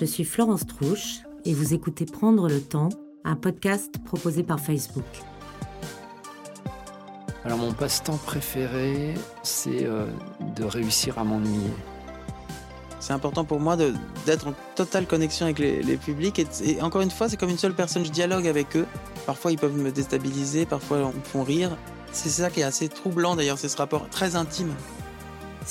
Je suis Florence Trouche et vous écoutez Prendre le temps, un podcast proposé par Facebook. Alors mon passe-temps préféré, c'est euh, de réussir à m'ennuyer. C'est important pour moi d'être en totale connexion avec les, publics. Et, encore une fois, c'est comme une seule personne, je dialogue avec eux. Parfois, ils peuvent me déstabiliser, parfois, ils me font rire. C'est ça qui est assez troublant d'ailleurs, c'est ce rapport très intime.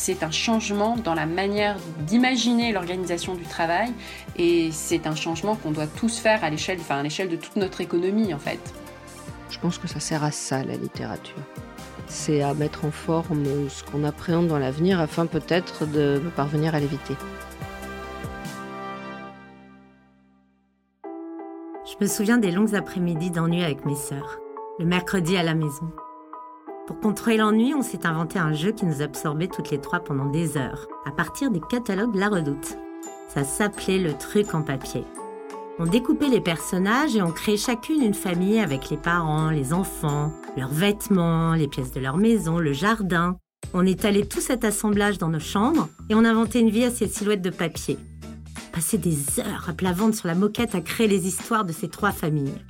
C'est un changement dans la manière d'imaginer l'organisation du travail et c'est un changement qu'on doit tous faire à l'échelle, enfin à l'échelle de toute notre économie en fait. Je pense que ça sert à ça la littérature. C'est à mettre en forme ce qu'on appréhende dans l'avenir afin peut-être de parvenir à l'éviter. Je me souviens des longues après-midi d'ennui avec mes sœurs, le mercredi à la maison. Pour contrôler l'ennui, on s'est inventé un jeu qui nous absorbait toutes les trois pendant des heures, à partir des catalogues La Redoute. Ça s'appelait le truc en papier. On découpait les personnages et on créait chacune une famille avec les parents, les enfants, leurs vêtements, les pièces de leur maison, le jardin. On étalait tout cet assemblage dans nos chambres et on inventait une vie à ces silhouettes de papier. Passer des heures à plat ventre sur la moquette à créer les histoires de ces trois familles.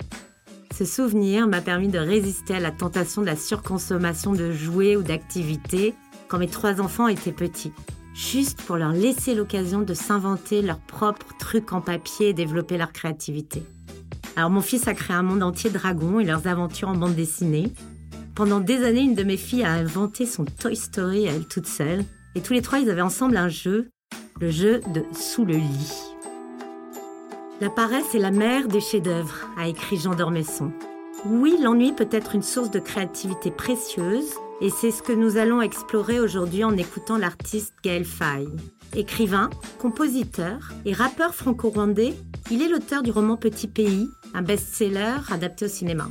Ce souvenir m'a permis de résister à la tentation de la surconsommation de jouets ou d'activités quand mes trois enfants étaient petits, juste pour leur laisser l'occasion de s'inventer leurs propres trucs en papier et développer leur créativité. Alors mon fils a créé un monde entier dragons et leurs aventures en bande dessinée. Pendant des années, une de mes filles a inventé son Toy Story à elle toute seule, et tous les trois, ils avaient ensemble un jeu, le jeu de Sous le lit. La paresse est la mère des chefs-d'œuvre, a écrit Jean d'Ormesson. Oui, l'ennui peut être une source de créativité précieuse, et c'est ce que nous allons explorer aujourd'hui en écoutant l'artiste Gaël Faye. Écrivain, compositeur et rappeur franco-rwandais, il est l'auteur du roman Petit Pays, un best-seller adapté au cinéma.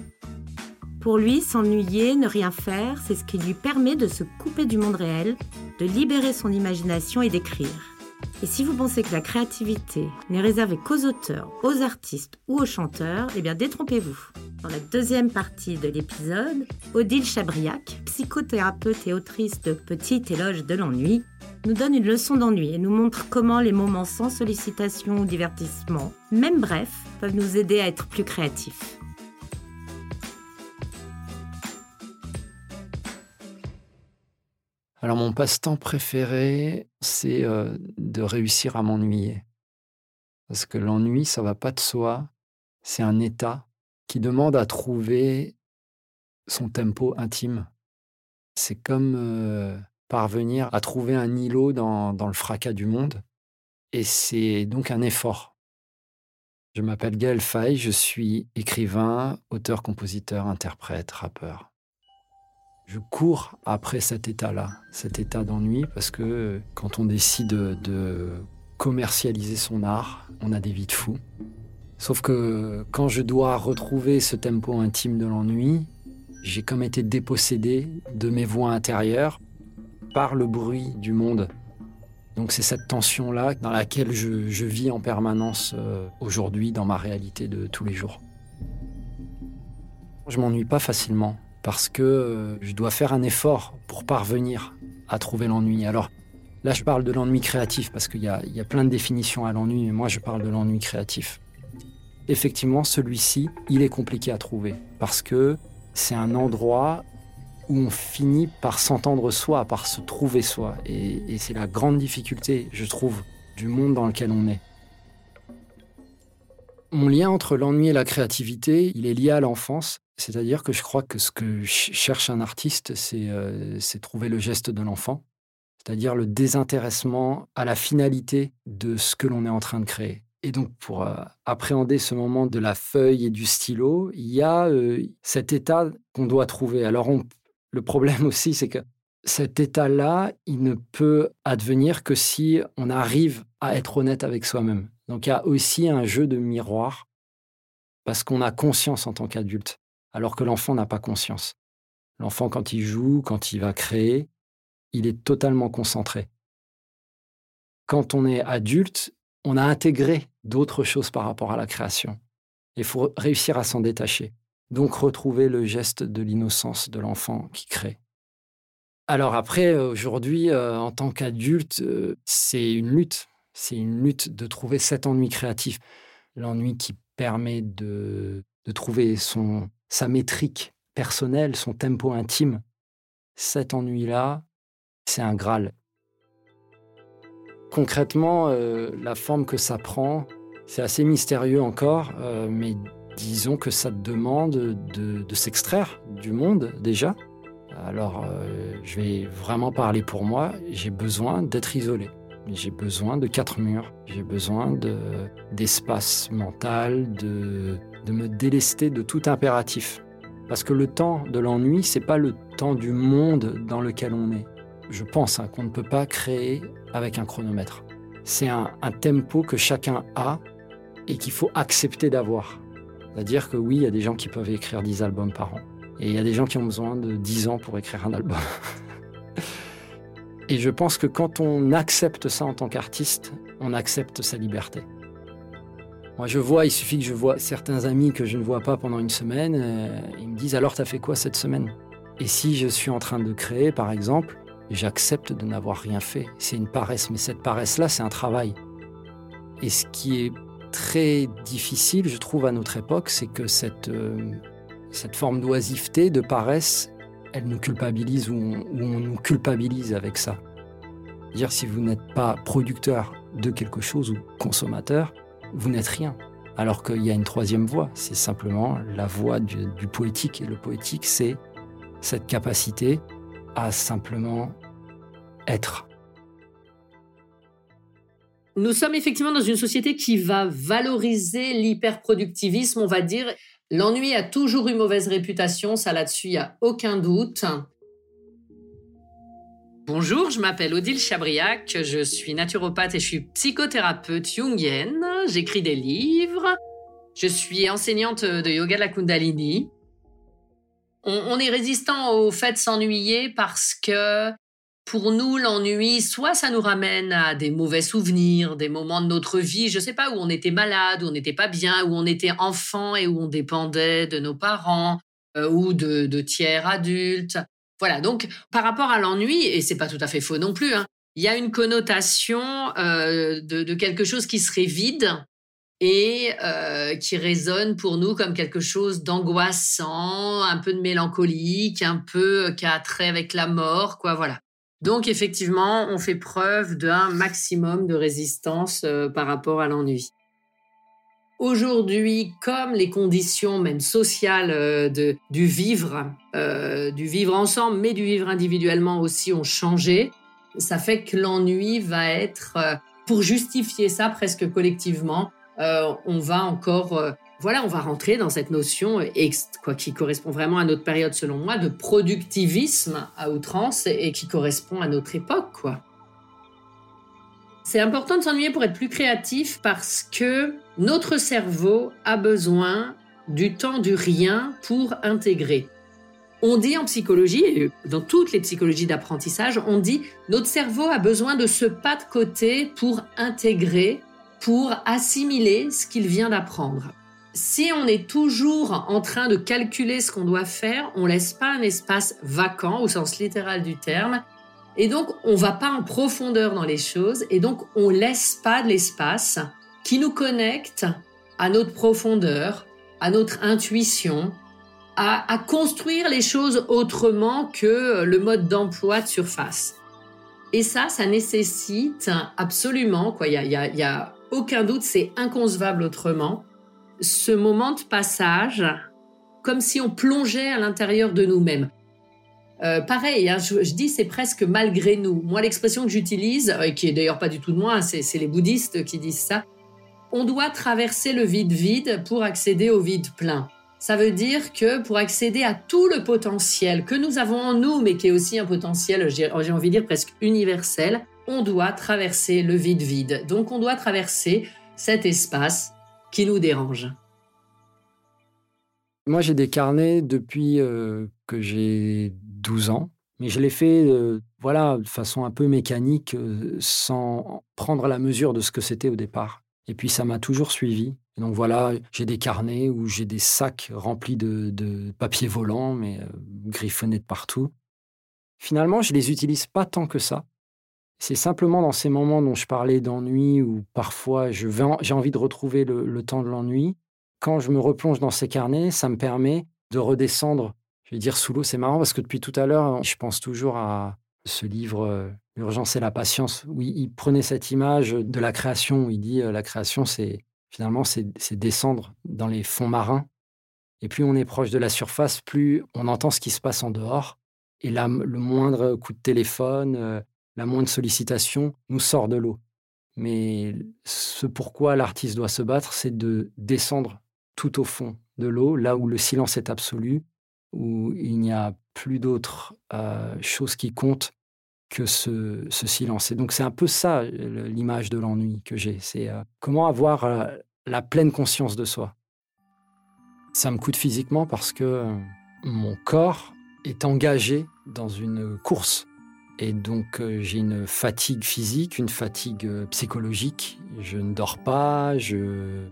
Pour lui, s'ennuyer, ne rien faire, c'est ce qui lui permet de se couper du monde réel, de libérer son imagination et d'écrire. Et si vous pensez que la créativité n'est réservée qu'aux auteurs, aux artistes ou aux chanteurs, eh bien détrompez-vous. Dans la deuxième partie de l'épisode, Odile Chabriac, psychothérapeute et autrice de Petite éloge de l'ennui, nous donne une leçon d'ennui et nous montre comment les moments sans sollicitation ou divertissement, même bref, peuvent nous aider à être plus créatifs. Alors mon passe-temps préféré, c'est de réussir à m'ennuyer. Parce que l'ennui, ça va pas de soi. C'est un état qui demande à trouver son tempo intime. C'est comme parvenir à trouver un îlot dans, dans le fracas du monde. Et c'est donc un effort. Je m'appelle Gaël Faye, je suis écrivain, auteur, compositeur, interprète, rappeur je cours après cet état-là, cet état d'ennui, parce que quand on décide de commercialiser son art, on a des vies de fou. Sauf que quand je dois retrouver ce tempo intime de l'ennui, j'ai comme été dépossédé de mes voix intérieures par le bruit du monde. Donc c'est cette tension-là dans laquelle je, vis en permanence euh, aujourd'hui dans ma réalité de tous les jours. Je m'ennuie pas facilement parce que euh, je dois faire un effort pour parvenir à trouver l'ennui. Alors là, je parle de l'ennui créatif parce qu'il y, a plein de définitions à l'ennui, mais moi, je parle de l'ennui créatif. Effectivement, celui-ci, il est compliqué à trouver parce que c'est un endroit où on finit par s'entendre soi, par se trouver soi. Et, et c'est la grande difficulté, je trouve, du monde dans lequel on est. Mon lien entre l'ennui et la créativité, il est lié à l'enfance. C'est-à-dire que je crois que ce que cherche un artiste, euh, c'est trouver le geste de l'enfant, c'est-à-dire le désintéressement à la finalité de ce que l'on est en train de créer. Et donc, pour euh, appréhender ce moment de la feuille et du stylo, il y a euh, cet état qu'on doit trouver. Alors, le problème aussi, c'est que cet état-là, il ne peut advenir que si on arrive à être honnête avec soi-même. Donc, il y a aussi un jeu de miroir parce qu'on a conscience en tant qu'adulte alors que l'enfant n'a pas conscience. L'enfant, quand il joue, quand il va créer, il est totalement concentré. Quand on est adulte, on a intégré d'autres choses par rapport à la création. Il faut réussir à s'en détacher. Donc retrouver le geste de l'innocence de l'enfant qui crée. Alors après, aujourd'hui, euh, en tant qu'adulte, euh, c'est une lutte C'est une lutte de trouver cet ennui créatif. L'ennui qui permet de, de trouver son, sa métrique personnelle, son tempo intime. Cet ennui-là, c'est un Graal. Concrètement, euh, la forme que ça prend, c'est assez mystérieux encore, euh, mais disons que ça demande de, s'extraire du monde déjà. Alors, euh, je vais vraiment parler pour moi. J'ai besoin d'être isolé. J'ai besoin de quatre murs. J'ai besoin d'espace mental, de, me délester de tout impératif. Parce que le temps de l'ennui, c'est pas le temps du monde dans lequel on est. Je pense hein, qu'on ne peut pas créer avec un chronomètre. C'est un, un tempo que chacun a et qu'il faut accepter d'avoir. C'est-à-dire que oui, il y a des gens qui peuvent écrire 10 albums par an. Et il y a des gens qui ont besoin de 10 ans pour écrire un album. et je pense que quand on accepte ça en tant qu'artiste, on accepte sa liberté. Moi, je vois, il suffit que je vois certains amis que je ne vois pas pendant une semaine, euh, ils me disent alors, t'as fait quoi cette semaine? Et si je suis en train de créer, par exemple, j'accepte de n'avoir rien fait. C'est une paresse, mais cette paresse-là, c'est un travail. Et ce qui est très difficile, je trouve, à notre époque, c'est que cette, euh, cette forme d'oisiveté, de paresse, elle nous culpabilise ou on, nous culpabilise avec ça. Dire si vous n'êtes pas producteur de quelque chose ou consommateur, vous n'êtes rien. Alors qu'il y a une troisième voie, c'est simplement la voie du, du poétique. Et le poétique, c'est cette capacité à simplement être. Nous sommes effectivement dans une société qui va valoriser l'hyperproductivisme, on va dire. L'ennui a toujours eu mauvaise réputation, ça là-dessus, il n'y a aucun doute. Bonjour, je m'appelle Odile Chabriac, je suis naturopathe et je suis psychothérapeute jungienne. J'écris des livres. Je suis enseignante de yoga de la Kundalini. On, on est résistant au fait de s'ennuyer parce que pour nous, l'ennui, soit ça nous ramène à des mauvais souvenirs, des moments de notre vie, je ne sais pas, où on était malade, où on n'était pas bien, où on était enfant et où on dépendait de nos parents euh, ou de, tiers adultes. Voilà, donc par rapport à l'ennui, et c'est pas tout à fait faux non plus, hein, il y a une connotation euh, de, quelque chose qui serait vide et euh, qui résonne pour nous comme quelque chose d'angoissant, un peu de mélancolique, un peu qui a trait avec la mort, quoi, voilà. Donc effectivement, on fait preuve d'un maximum de résistance euh, par rapport à l'ennui. Aujourd'hui, comme les conditions même sociales euh, du vivre, euh, du vivre ensemble, mais du vivre individuellement aussi ont changé, ça fait que l'ennui va être, pour justifier ça presque collectivement, on va encore voilà, on va rentrer dans cette notion quoi, qui correspond vraiment à notre période, selon moi, de productivisme à outrance et qui correspond à notre époque, quoi. C'est important de s'ennuyer pour être plus créatif parce que notre cerveau a besoin du temps du rien pour intégrer. On dit en psychologie, et dans toutes les psychologies d'apprentissage, on dit notre cerveau a besoin de ce pas de côté pour intégrer, pour assimiler ce qu'il vient d'apprendre si on est toujours en train de calculer ce qu'on doit faire, on laisse pas un espace vacant au sens littéral du terme. Et donc, on va pas en profondeur dans les choses. Et donc, on laisse pas de l'espace qui nous connecte à notre profondeur, à notre intuition, à, construire les choses autrement que le mode d'emploi de surface. Et ça, ça nécessite absolument, quoi. Il y a, y a aucun doute, c'est inconcevable autrement ce moment de passage comme si on plongeait à l'intérieur de nous-mêmes. Euh, pareil, hein, je, dis c'est presque malgré nous. Moi, l'expression que j'utilise, et qui est d'ailleurs pas du tout de moi, c'est les bouddhistes qui disent ça, on doit traverser le vide vide pour accéder au vide plein. Ça veut dire que pour accéder à tout le potentiel que nous avons en nous, mais qui est aussi un potentiel, j'ai envie de dire presque universel, on doit traverser le vide vide. Donc on doit traverser cet espace qui nous dérange? Moi, j'ai des carnets depuis euh, que j'ai 12 ans, mais je l'ai fait euh, voilà, de façon un peu mécanique, euh, sans prendre la mesure de ce que c'était au départ. Et puis, ça m'a toujours suivi. donc voilà, j'ai des carnets où j'ai des sacs remplis de, de papier volant, mais griffonnés de partout. Finalement, je les utilise pas tant que ça. C'est simplement dans ces moments dont je parlais d'ennui, où parfois j'ai envie de retrouver le, temps de l'ennui. Quand je me replonge dans ces carnets, ça me permet de redescendre, je vais dire sous l'eau. C'est marrant parce que depuis tout à l'heure, je pense toujours à ce livre euh, L'urgence et la patience, où il prenait cette image de la création, où il dit euh, la création, c'est finalement c'est descendre dans les fonds marins. Et plus on est proche de la surface, plus on entend ce qui se passe en dehors. Et là, le moindre coup de téléphone, euh, la moindre sollicitation nous sort de l'eau. Mais ce pourquoi l'artiste doit se battre, c'est de descendre tout au fond de l'eau, là où le silence est absolu, où il n'y a plus d'autre euh, chose qui compte que ce, silence. Et donc c'est un peu ça l'image de l'ennui que j'ai. C'est euh, comment avoir euh, la pleine conscience de soi. Ça me coûte physiquement parce que mon corps est engagé dans une course. Et donc euh, j'ai une fatigue physique, une fatigue euh, psychologique. Je ne dors pas, je...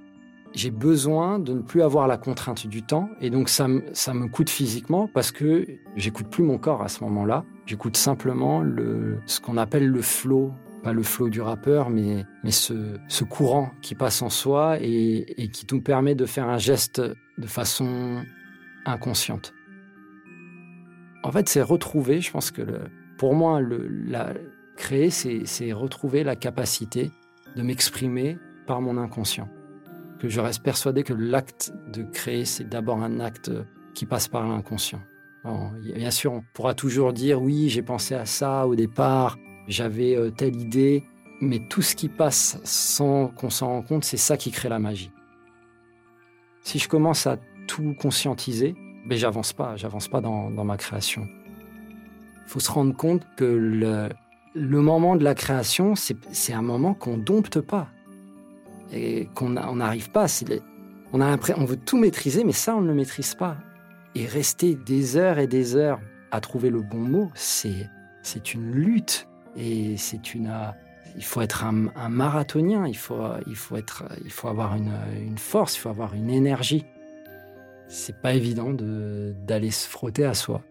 j'ai besoin de ne plus avoir la contrainte du temps. Et donc ça, ça me coûte physiquement parce que j'écoute plus mon corps à ce moment-là. J'écoute simplement le, ce qu'on appelle le flow. Pas le flow du rappeur, mais, mais ce, ce courant qui passe en soi et, et qui nous permet de faire un geste de façon inconsciente. En fait, c'est retrouver, je pense que le, pour moi, le, créer, c'est retrouver la capacité de m'exprimer par mon inconscient. Que je reste persuadé que l'acte de créer, c'est d'abord un acte qui passe par l'inconscient. bien sûr, on pourra toujours dire oui, j'ai pensé à ça au départ, j'avais euh, telle idée, mais tout ce qui passe sans qu'on s'en rende compte, c'est ça qui crée la magie. Si je commence à tout conscientiser, ben j'avance pas, j'avance pas dans ma création. Faut se rendre compte que le, moment de la création, c'est un moment qu'on dompte pas et qu'on n'arrive pas. On, a on veut tout maîtriser, mais ça, on ne le maîtrise pas. Et rester des heures et des heures à trouver le bon mot, c'est une lutte. Et c'est une. Il faut être un, marathonien, il faut, il faut, être, il faut avoir une, une force, il faut avoir une énergie. C'est pas évident d'aller se frotter à soi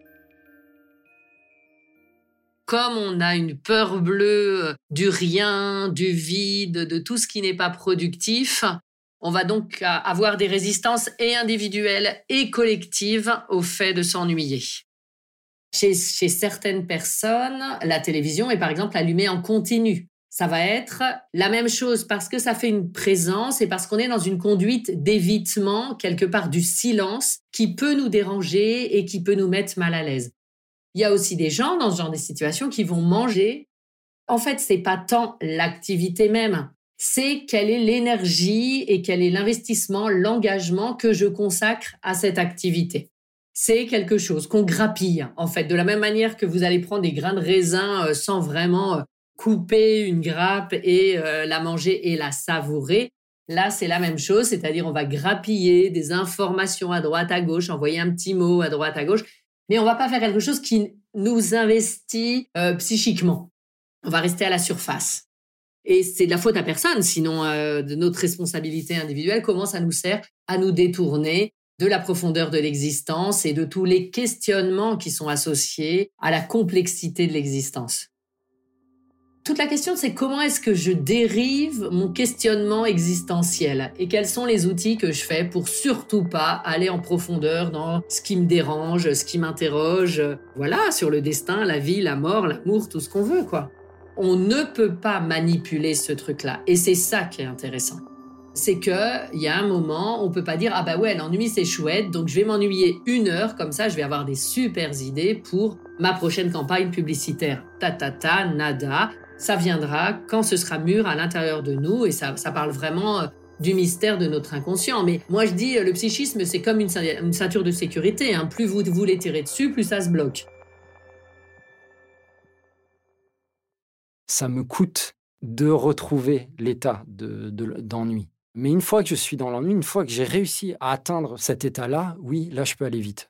comme on a une peur bleue euh, du rien, du vide, de tout ce qui n'est pas productif, on va donc euh, avoir des résistances et individuelles et collectives au fait de s'ennuyer. Chez, certaines personnes, la télévision est par exemple allumée en continu. Ça va être la même chose parce que ça fait une présence et parce qu'on est dans une conduite d'évitement, quelque part du silence, qui peut nous déranger et qui peut nous mettre mal à l'aise. Il y a aussi des gens dans ce genre de situations qui vont manger. En fait, c'est pas tant l'activité même, c'est quelle est l'énergie et quel est l'investissement, l'engagement que je consacre à cette activité. C'est quelque chose qu'on grappille, en fait, de la même manière que vous allez prendre des grains de raisin euh, sans vraiment euh, couper une grappe et euh, la manger et la savourer. Là, c'est la même chose, c'est-à-dire on va grappiller des informations à droite, à gauche, envoyer un petit mot à droite, à gauche, mais on va pas faire quelque chose qui nous investit euh, psychiquement. On va rester à la surface. Et c'est de la faute à personne, sinon euh, de notre responsabilité individuelle, comment ça nous sert à nous détourner de la profondeur de l'existence et de tous les questionnements qui sont associés à la complexité de l'existence. Toute la question, c'est comment est-ce que je dérive mon questionnement existentiel et quels sont les outils que je fais pour surtout pas aller en profondeur dans ce qui me dérange, ce qui m'interroge, voilà, sur le destin, la vie, la mort, l'amour, tout ce qu'on veut, quoi. On ne peut pas manipuler ce truc-là et c'est ça qui est intéressant. C'est que il y a un moment, on peut pas dire ah bah ouais l'ennui c'est chouette donc je vais m'ennuyer une heure comme ça je vais avoir des super idées pour ma prochaine campagne publicitaire. Ta ta ta nada ça viendra quand ce sera mûr à l'intérieur de nous et ça, parle vraiment euh, du mystère de notre inconscient. Mais moi, je dis, euh, le psychisme, c'est comme une, ceinture de sécurité. Hein. Plus vous voulez tirer dessus, plus ça se bloque. Ça me coûte de retrouver l'état d'ennui. Mais une fois que je suis dans l'ennui, une fois que j'ai réussi à atteindre cet état-là, oui, là, je peux aller vite.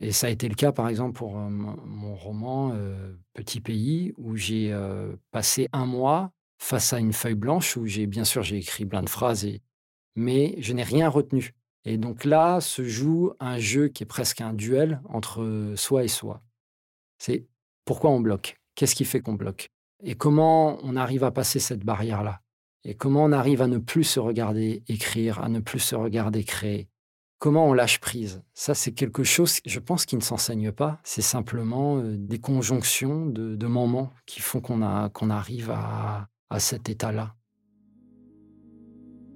Et ça a été le cas, par exemple, pour euh, mon roman euh, Petit pays, où j'ai euh, passé un mois face à une feuille blanche, où j'ai bien sûr j'ai écrit plein de phrases, mais je n'ai rien retenu. Et donc là se joue un jeu qui est presque un duel entre soi et soi. C'est pourquoi on bloque? Qu'est-ce qui fait qu'on bloque? Et comment on arrive à passer cette barrière-là? Et comment on arrive à ne plus se regarder écrire, à ne plus se regarder créer? Comment on lâche prise Ça, c'est quelque chose, je pense, qui ne s'enseigne pas. C'est simplement euh, des conjonctions de, moments qui font qu'on arrive à, cet état-là.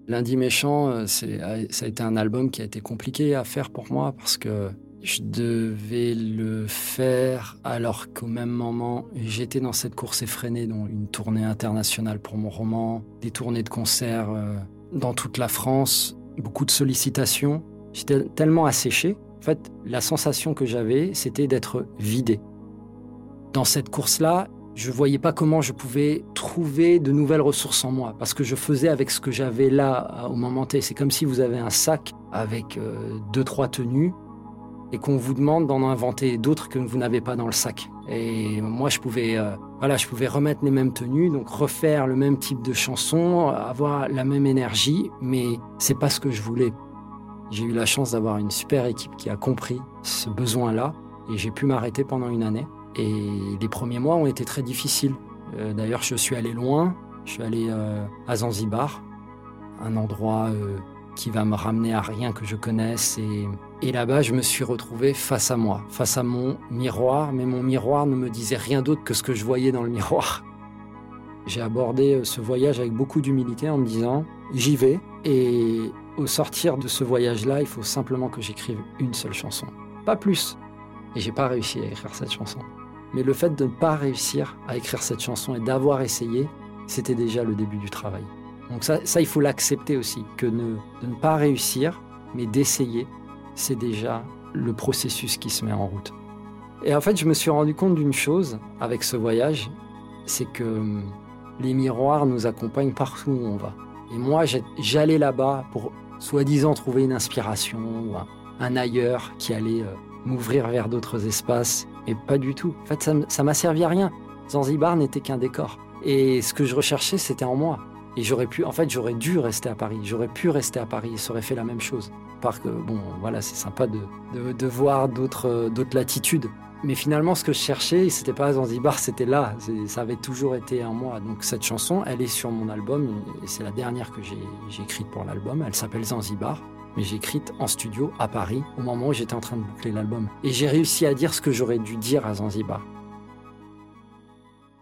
Lundi méchant, euh, ça a été un album qui a été compliqué à faire pour moi parce que je devais le faire alors qu'au même moment, j'étais dans cette course effrénée, dont une tournée internationale pour mon roman, des tournées de concerts euh, dans toute la France, beaucoup de sollicitations. J'étais tellement asséché. En fait, la sensation que j'avais, c'était d'être vidé. Dans cette course-là, je ne voyais pas comment je pouvais trouver de nouvelles ressources en moi, parce que je faisais avec ce que j'avais là au moment T. C'est comme si vous avez un sac avec euh, deux, trois tenues, et qu'on vous demande d'en inventer d'autres que vous n'avez pas dans le sac. Et moi, je pouvais, euh, voilà, je pouvais remettre les mêmes tenues, donc refaire le même type de chanson, avoir la même énergie, mais c'est pas ce que je voulais. J'ai eu la chance d'avoir une super équipe qui a compris ce besoin-là et j'ai pu m'arrêter pendant une année. Et les premiers mois ont été très difficiles. Euh, d'ailleurs, je suis allé loin. Je suis allé euh, à Zanzibar, un endroit euh, qui va me ramener à rien que je connaisse. Et, et là-bas, je me suis retrouvé face à moi, face à mon miroir, mais mon miroir ne me disait rien d'autre que ce que je voyais dans le miroir. J'ai abordé ce voyage avec beaucoup d'humilité en me disant, j'y vais et au sortir de ce voyage-là, il faut simplement que j'écrive une seule chanson, pas plus. Et j'ai pas réussi à écrire cette chanson. Mais le fait de ne pas réussir à écrire cette chanson et d'avoir essayé, c'était déjà le début du travail. Donc ça, ça il faut l'accepter aussi, que de ne pas réussir, mais d'essayer, c'est déjà le processus qui se met en route. Et en fait, je me suis rendu compte d'une chose avec ce voyage, c'est que hum, les miroirs nous accompagnent partout où on va. Et moi, j'allais là-bas pour soi-disant trouver une inspiration ou un, ailleurs qui allait euh, m'ouvrir vers d'autres espaces. Et pas du tout. En fait, ça m'a servi à rien. Zanzibar n'était qu'un décor. Et ce que je recherchais, c'était en moi. Et j'aurais pu, en fait, j'aurais dû rester à Paris. J'aurais pu rester à Paris et ça aurait fait la même chose. Par que, bon, voilà, c'est sympa de, de, de voir d'autres latitudes. Mais finalement, ce que je cherchais, c'était pas Zanzibar, c'était là. Ça avait toujours été en moi. Donc cette chanson, elle est sur mon album, et c'est la dernière que j'ai écrite pour l'album. Elle s'appelle Zanzibar, mais j'ai écrite en studio à Paris, au moment où j'étais en train de boucler l'album. Et j'ai réussi à dire ce que j'aurais dû dire à Zanzibar.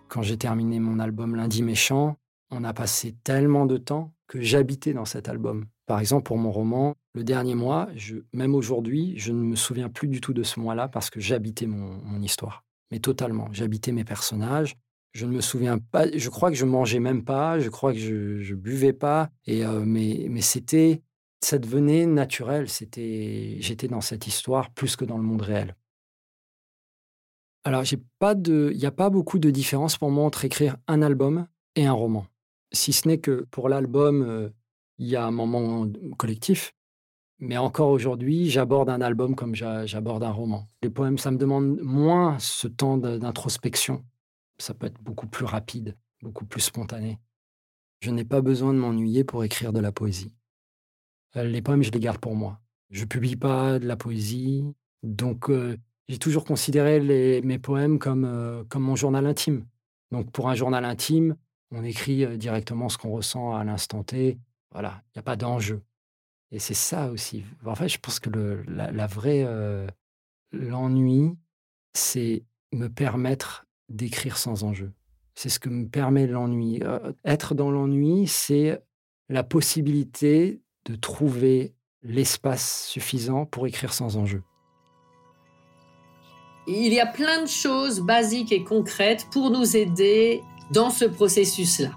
Quand j'ai terminé mon album Lundi Méchant, on a passé tellement de temps que j'habitais dans cet album. Par exemple, pour mon roman, le dernier mois, même aujourd'hui, je ne me souviens plus du tout de ce mois-là parce que j'habitais mon, histoire. Mais totalement. J'habitais mes personnages. Je ne me souviens pas. Je crois que je mangeais même pas. Je crois que je, buvais pas. Et euh, mais, mais c'était, ça devenait naturel. C'était, j'étais dans cette histoire plus que dans le monde réel. Alors, j'ai pas il n'y a pas beaucoup de différence pour moi entre écrire un album et un roman. Si ce n'est que pour l'album, euh, il y a un moment collectif. Mais encore aujourd'hui, j'aborde un album comme j'aborde un roman. Les poèmes, ça me demande moins ce temps d'introspection. Ça peut être beaucoup plus rapide, beaucoup plus spontané. Je n'ai pas besoin de m'ennuyer pour écrire de la poésie. Euh, les poèmes, je les garde pour moi. Je publie pas de la poésie, donc euh, j'ai toujours considéré mes poèmes euh, comme mon journal intime. Donc pour un journal intime, on écrit directement ce qu'on ressent à l'instant T, voilà, il n'y a pas d'enjeu. Et c'est ça aussi. En fait, je pense que la, vraie. Euh, l'ennui, c'est me permettre d'écrire sans enjeu. C'est ce que me permet l'ennui. Euh, être dans l'ennui, c'est la possibilité de trouver l'espace suffisant pour écrire sans enjeu. Il y a plein de choses basiques et concrètes pour nous aider dans ce processus-là.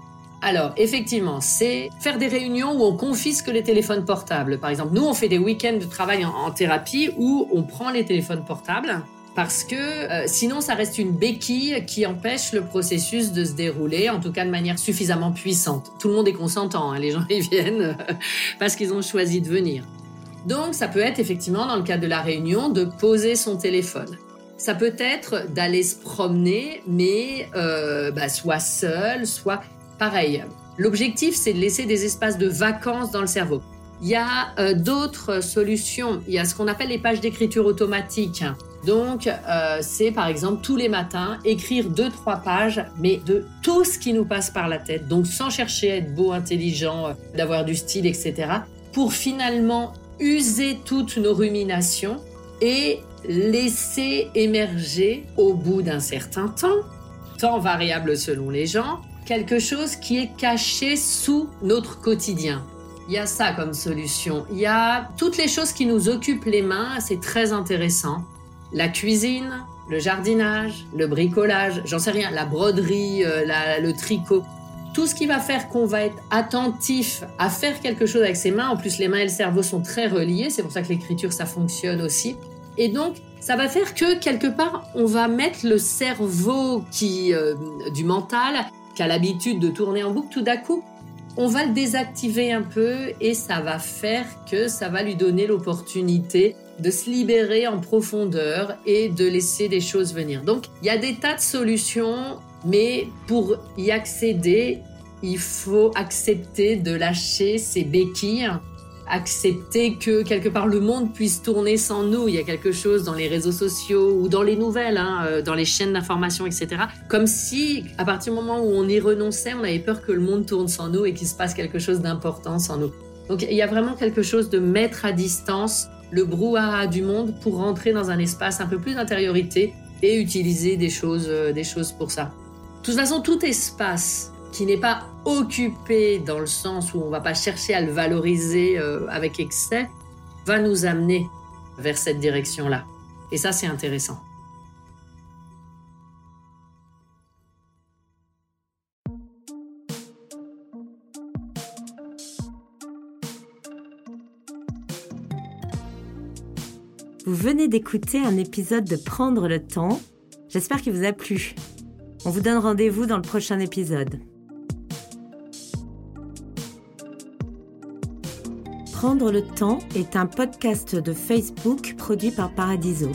Alors, effectivement, c'est faire des réunions où on confisque les téléphones portables. Par exemple, nous, on fait des week-ends de travail en, thérapie où on prend les téléphones portables parce que euh, sinon, ça reste une béquille qui empêche le processus de se dérouler, en tout cas de manière suffisamment puissante. Tout le monde est consentant, hein, les gens y viennent parce qu'ils ont choisi de venir. Donc, ça peut être effectivement, dans le cadre de la réunion, de poser son téléphone. Ça peut être d'aller se promener, mais euh, bah, soit seul, soit Pareil, l'objectif, c'est de laisser des espaces de vacances dans le cerveau. Il y a euh, d'autres solutions. Il y a ce qu'on appelle les pages d'écriture automatique. Donc, euh, c'est par exemple tous les matins écrire deux, trois pages, mais de tout ce qui nous passe par la tête. Donc, sans chercher à être beau, intelligent, euh, d'avoir du style, etc. Pour finalement user toutes nos ruminations et laisser émerger au bout d'un certain temps, temps variable selon les gens, quelque chose qui est caché sous notre quotidien. Il y a ça comme solution. Il y a toutes les choses qui nous occupent les mains, c'est très intéressant la cuisine, le jardinage, le bricolage, j'en sais rien, la broderie, euh, le tricot. Tout ce qui va faire qu'on va être attentif à faire quelque chose avec ses mains. En plus, les mains et le cerveau sont très reliés. C'est pour ça que l'écriture, ça fonctionne aussi. Et donc, ça va faire que quelque part, on va mettre le cerveau qui, euh, du mental, qui a l'habitude de tourner en boucle, tout d'un coup, on va le désactiver un peu et ça va faire que ça va lui donner l'opportunité de se libérer en profondeur et de laisser des choses venir. Donc, il y a des tas de solutions, mais pour y accéder, il faut accepter de lâcher ses béquilles, accepter que quelque part le monde puisse tourner sans nous. Il y a quelque chose dans les réseaux sociaux ou dans les nouvelles, hein, euh, dans les chaînes d'information, etc. Comme si, à partir du moment où on y renonçait, on avait peur que le monde tourne sans nous et qu'il se passe quelque chose d'important sans nous. Donc il y a vraiment quelque chose de mettre à distance le brouhaha du monde pour rentrer dans un espace un peu plus d'intériorité et utiliser des choses, euh, des choses pour ça. De toute façon, tout espace qui n'est pas occupé dans le sens où on va pas chercher à le valoriser euh, avec excès va nous amener vers cette direction-là. Et ça, c'est intéressant. Vous venez d'écouter un épisode de Prendre le temps. J'espère qu'il vous a plu. On vous donne rendez-vous dans le prochain épisode. Prendre le temps est un podcast de Facebook produit par Paradiso.